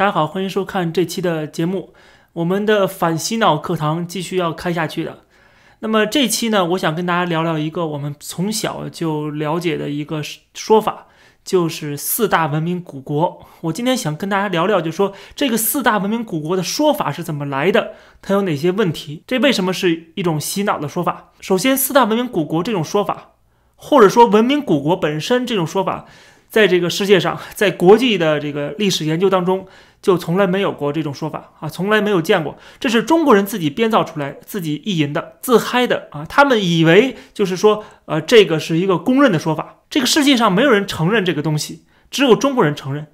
大家好，欢迎收看这期的节目。我们的反洗脑课堂继续要开下去的。那么这期呢，我想跟大家聊聊一个我们从小就了解的一个说法，就是四大文明古国。我今天想跟大家聊聊，就说这个四大文明古国的说法是怎么来的，它有哪些问题？这为什么是一种洗脑的说法？首先，四大文明古国这种说法，或者说文明古国本身这种说法。在这个世界上，在国际的这个历史研究当中，就从来没有过这种说法啊，从来没有见过。这是中国人自己编造出来、自己意淫的、自嗨的啊。他们以为就是说，呃，这个是一个公认的说法。这个世界上没有人承认这个东西，只有中国人承认。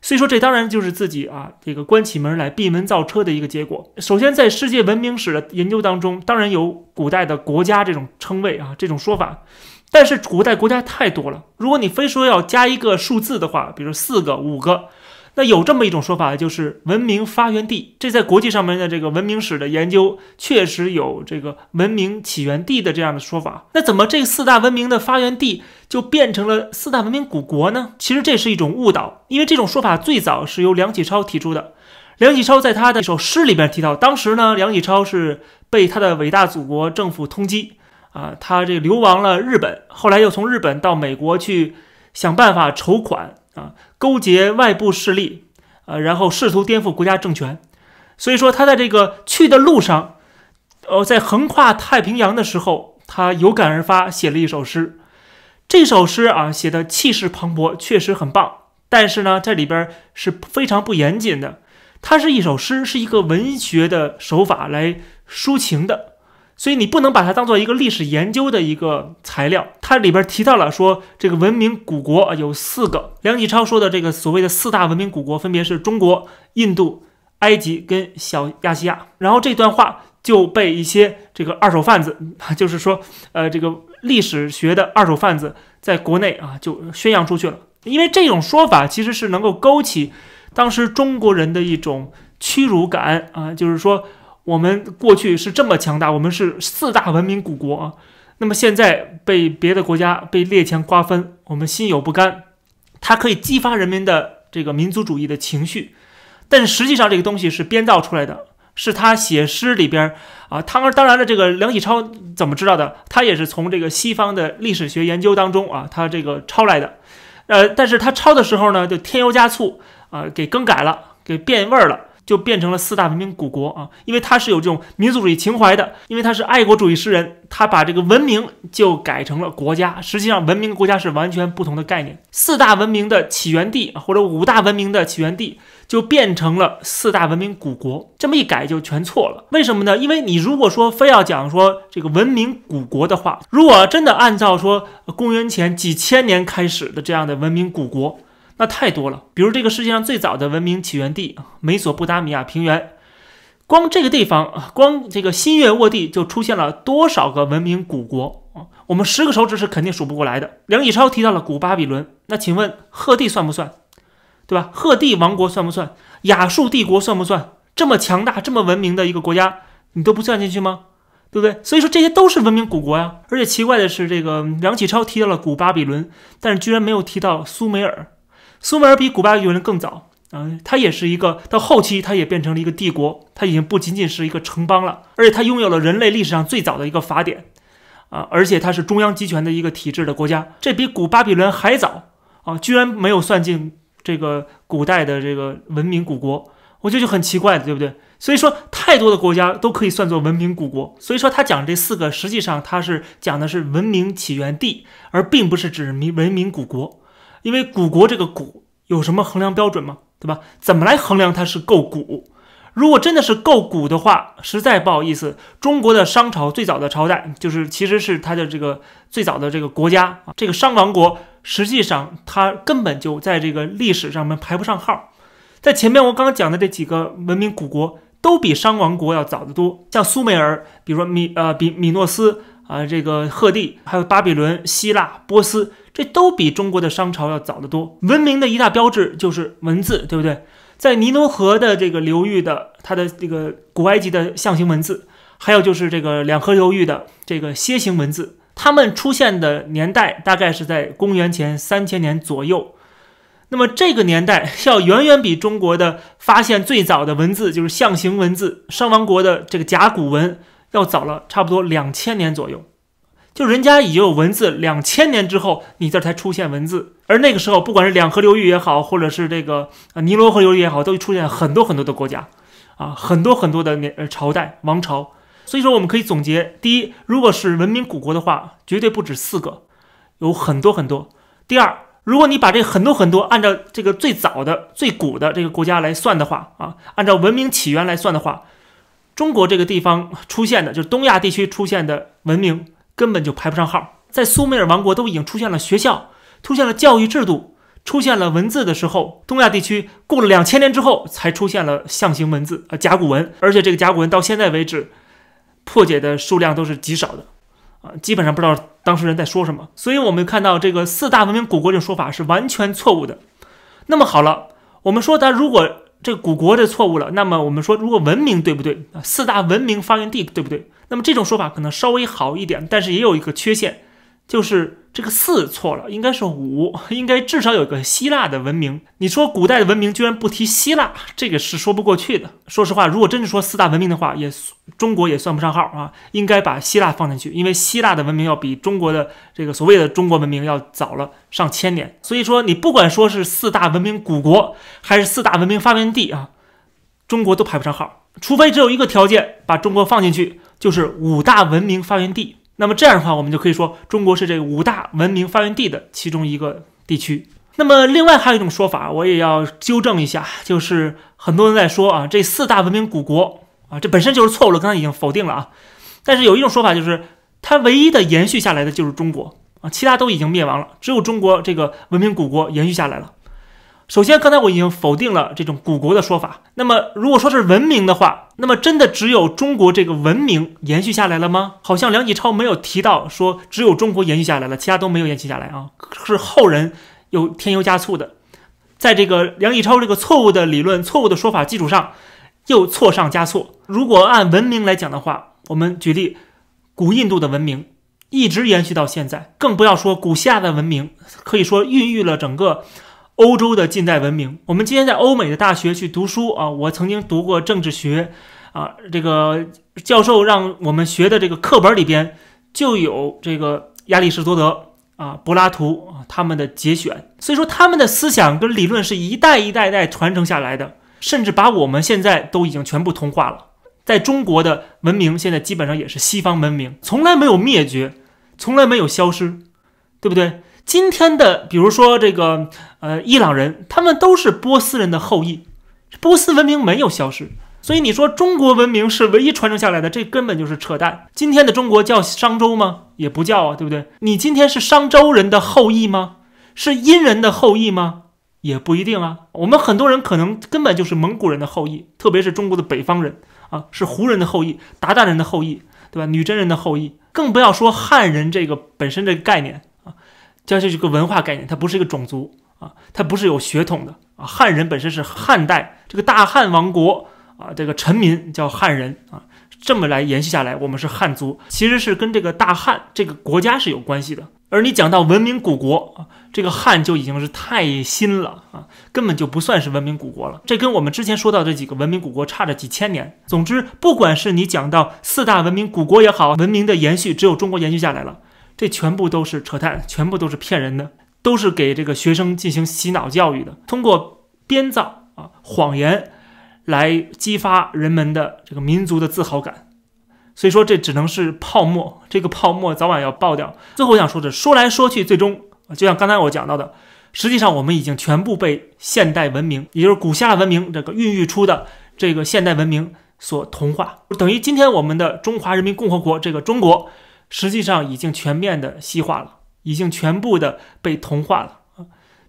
所以说，这当然就是自己啊，这个关起门来闭门造车的一个结果。首先，在世界文明史的研究当中，当然有古代的国家这种称谓啊，这种说法。但是古代国家太多了，如果你非说要加一个数字的话，比如四个、五个，那有这么一种说法，就是文明发源地。这在国际上面的这个文明史的研究，确实有这个文明起源地的这样的说法。那怎么这四大文明的发源地就变成了四大文明古国呢？其实这是一种误导，因为这种说法最早是由梁启超提出的。梁启超在他的一首诗里边提到，当时呢，梁启超是被他的伟大祖国政府通缉。啊，他这流亡了日本，后来又从日本到美国去想办法筹款啊，勾结外部势力，呃，然后试图颠覆国家政权。所以说他在这个去的路上，呃，在横跨太平洋的时候，他有感而发，写了一首诗。这首诗啊，写的气势磅礴，确实很棒。但是呢，这里边是非常不严谨的。它是一首诗，是一个文学的手法来抒情的。所以你不能把它当做一个历史研究的一个材料。它里边提到了说，这个文明古国有四个。梁启超说的这个所谓的四大文明古国，分别是中国、印度、埃及跟小亚细亚。然后这段话就被一些这个二手贩子，就是说，呃，这个历史学的二手贩子，在国内啊就宣扬出去了。因为这种说法其实是能够勾起当时中国人的一种屈辱感啊，就是说。我们过去是这么强大，我们是四大文明古国啊。那么现在被别的国家被列强瓜分，我们心有不甘。它可以激发人民的这个民族主义的情绪，但实际上这个东西是编造出来的，是他写诗里边啊。当然，当然了，这个梁启超怎么知道的？他也是从这个西方的历史学研究当中啊，他这个抄来的。呃，但是他抄的时候呢，就添油加醋啊，给更改了，给变味儿了。就变成了四大文明古国啊，因为他是有这种民族主义情怀的，因为他是爱国主义诗人，他把这个文明就改成了国家。实际上，文明国家是完全不同的概念。四大文明的起源地或者五大文明的起源地就变成了四大文明古国，这么一改就全错了。为什么呢？因为你如果说非要讲说这个文明古国的话，如果真的按照说公元前几千年开始的这样的文明古国。那太多了，比如这个世界上最早的文明起源地啊美索不达米亚平原，光这个地方啊，光这个新月沃地就出现了多少个文明古国啊？我们十个手指是肯定数不过来的。梁启超提到了古巴比伦，那请问赫地算不算？对吧？赫地王国算不算？亚述帝国算不算？这么强大、这么文明的一个国家，你都不算进去吗？对不对？所以说这些都是文明古国呀。而且奇怪的是，这个梁启超提到了古巴比伦，但是居然没有提到苏美尔。苏美尔比古巴比伦更早啊，它也是一个到后期，它也变成了一个帝国，它已经不仅仅是一个城邦了，而且它拥有了人类历史上最早的一个法典啊，而且它是中央集权的一个体制的国家，这比古巴比伦还早啊，居然没有算进这个古代的这个文明古国，我觉得就很奇怪的，对不对？所以说，太多的国家都可以算作文明古国，所以说他讲这四个，实际上他是讲的是文明起源地，而并不是指明文明古国。因为古国这个古有什么衡量标准吗？对吧？怎么来衡量它是够古？如果真的是够古的话，实在不好意思，中国的商朝最早的朝代就是其实是它的这个最早的这个国家啊，这个商王国实际上它根本就在这个历史上面排不上号。在前面我刚刚讲的这几个文明古国都比商王国要早得多，像苏美尔，比如说米呃比米诺斯啊，这个赫地，还有巴比伦、希腊、波斯。这都比中国的商朝要早得多。文明的一大标志就是文字，对不对？在尼罗河的这个流域的，它的这个古埃及的象形文字，还有就是这个两河流域的这个楔形文字，它们出现的年代大概是在公元前三千年左右。那么这个年代要远远比中国的发现最早的文字，就是象形文字，商王国的这个甲骨文要早了差不多两千年左右。就人家已经有文字，两千年之后你这才出现文字，而那个时候不管是两河流域也好，或者是这个尼罗河流域也好，都出现很多很多的国家，啊很多很多的年朝代王朝。所以说我们可以总结：第一，如果是文明古国的话，绝对不止四个，有很多很多。第二，如果你把这很多很多按照这个最早的、最古的这个国家来算的话，啊，按照文明起源来算的话，中国这个地方出现的，就是东亚地区出现的文明。根本就排不上号，在苏美尔王国都已经出现了学校，出现了教育制度，出现了文字的时候，东亚地区过了两千年之后才出现了象形文字啊甲骨文，而且这个甲骨文到现在为止破解的数量都是极少的，啊，基本上不知道当事人在说什么。所以我们看到这个四大文明古国这种说法是完全错误的。那么好了，我们说它如果这古国的错误了，那么我们说如果文明对不对啊？四大文明发源地对不对？那么这种说法可能稍微好一点，但是也有一个缺陷，就是这个四错了，应该是五，应该至少有个希腊的文明。你说古代的文明居然不提希腊，这个是说不过去的。说实话，如果真是说四大文明的话，也中国也算不上号啊，应该把希腊放进去，因为希腊的文明要比中国的这个所谓的中国文明要早了上千年。所以说，你不管说是四大文明古国，还是四大文明发源地啊，中国都排不上号，除非只有一个条件，把中国放进去。就是五大文明发源地，那么这样的话，我们就可以说中国是这五大文明发源地的其中一个地区。那么另外还有一种说法，我也要纠正一下，就是很多人在说啊，这四大文明古国啊，这本身就是错误了，刚才已经否定了啊。但是有一种说法就是，它唯一的延续下来的就是中国啊，其他都已经灭亡了，只有中国这个文明古国延续下来了。首先，刚才我已经否定了这种古国的说法。那么，如果说是文明的话，那么真的只有中国这个文明延续下来了吗？好像梁启超没有提到说只有中国延续下来了，其他都没有延续下来啊，是后人又添油加醋的，在这个梁启超这个错误的理论、错误的说法基础上，又错上加错。如果按文明来讲的话，我们举例，古印度的文明一直延续到现在，更不要说古希腊的文明，可以说孕育了整个。欧洲的近代文明，我们今天在欧美的大学去读书啊，我曾经读过政治学，啊，这个教授让我们学的这个课本里边就有这个亚里士多德啊、柏拉图啊他们的节选，所以说他们的思想跟理论是一代一代代传承下来的，甚至把我们现在都已经全部同化了。在中国的文明现在基本上也是西方文明，从来没有灭绝，从来没有消失，对不对？今天的，比如说这个，呃，伊朗人，他们都是波斯人的后裔，波斯文明没有消失，所以你说中国文明是唯一传承下来的，这根本就是扯淡。今天的中国叫商周吗？也不叫啊，对不对？你今天是商周人的后裔吗？是殷人的后裔吗？也不一定啊。我们很多人可能根本就是蒙古人的后裔，特别是中国的北方人啊，是胡人的后裔，鞑靼人的后裔，对吧？女真人的后裔，更不要说汉人这个本身这个概念啊。这是个文化概念，它不是一个种族啊，它不是有血统的啊。汉人本身是汉代这个大汉王国啊，这个臣民叫汉人啊，这么来延续下来，我们是汉族，其实是跟这个大汉这个国家是有关系的。而你讲到文明古国啊，这个汉就已经是太新了啊，根本就不算是文明古国了。这跟我们之前说到这几个文明古国差着几千年。总之，不管是你讲到四大文明古国也好，文明的延续只有中国延续下来了。这全部都是扯淡，全部都是骗人的，都是给这个学生进行洗脑教育的，通过编造啊谎言来激发人们的这个民族的自豪感。所以说，这只能是泡沫，这个泡沫早晚要爆掉。最后我想说的，说来说去，最终就像刚才我讲到的，实际上我们已经全部被现代文明，也就是古希腊文明这个孕育出的这个现代文明所同化，等于今天我们的中华人民共和国这个中国。实际上已经全面的西化了，已经全部的被同化了，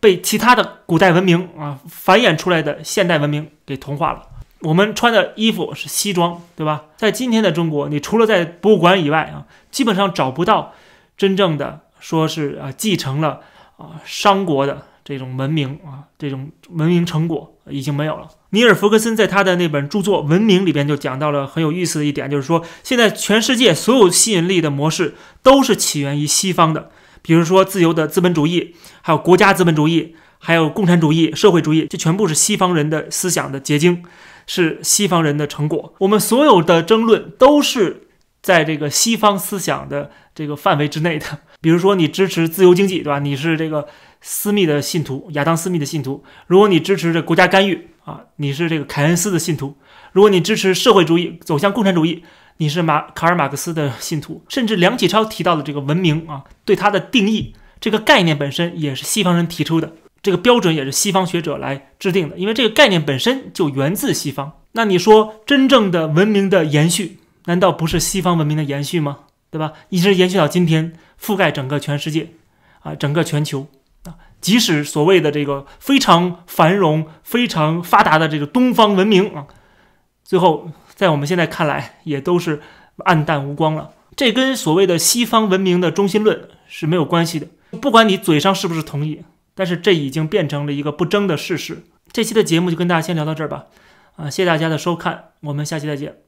被其他的古代文明啊繁衍出来的现代文明给同化了。我们穿的衣服是西装，对吧？在今天的中国，你除了在博物馆以外啊，基本上找不到真正的说是啊继承了啊商国的。这种文明啊，这种文明成果已经没有了。尼尔·弗格森在他的那本著作《文明》里边就讲到了很有意思的一点，就是说现在全世界所有吸引力的模式都是起源于西方的，比如说自由的资本主义，还有国家资本主义，还有共产主义、社会主义，这全部是西方人的思想的结晶，是西方人的成果。我们所有的争论都是在这个西方思想的这个范围之内的。比如说，你支持自由经济，对吧？你是这个斯密的信徒，亚当·斯密的信徒。如果你支持这国家干预啊，你是这个凯恩斯的信徒。如果你支持社会主义，走向共产主义，你是马卡尔·马克思的信徒。甚至梁启超提到的这个文明啊，对它的定义。这个概念本身也是西方人提出的，这个标准也是西方学者来制定的，因为这个概念本身就源自西方。那你说真正的文明的延续，难道不是西方文明的延续吗？对吧？一直延续到今天，覆盖整个全世界，啊，整个全球，即使所谓的这个非常繁荣、非常发达的这个东方文明啊，最后在我们现在看来也都是暗淡无光了。这跟所谓的西方文明的中心论是没有关系的。不管你嘴上是不是同意，但是这已经变成了一个不争的事实。这期的节目就跟大家先聊到这儿吧，啊，谢谢大家的收看，我们下期再见。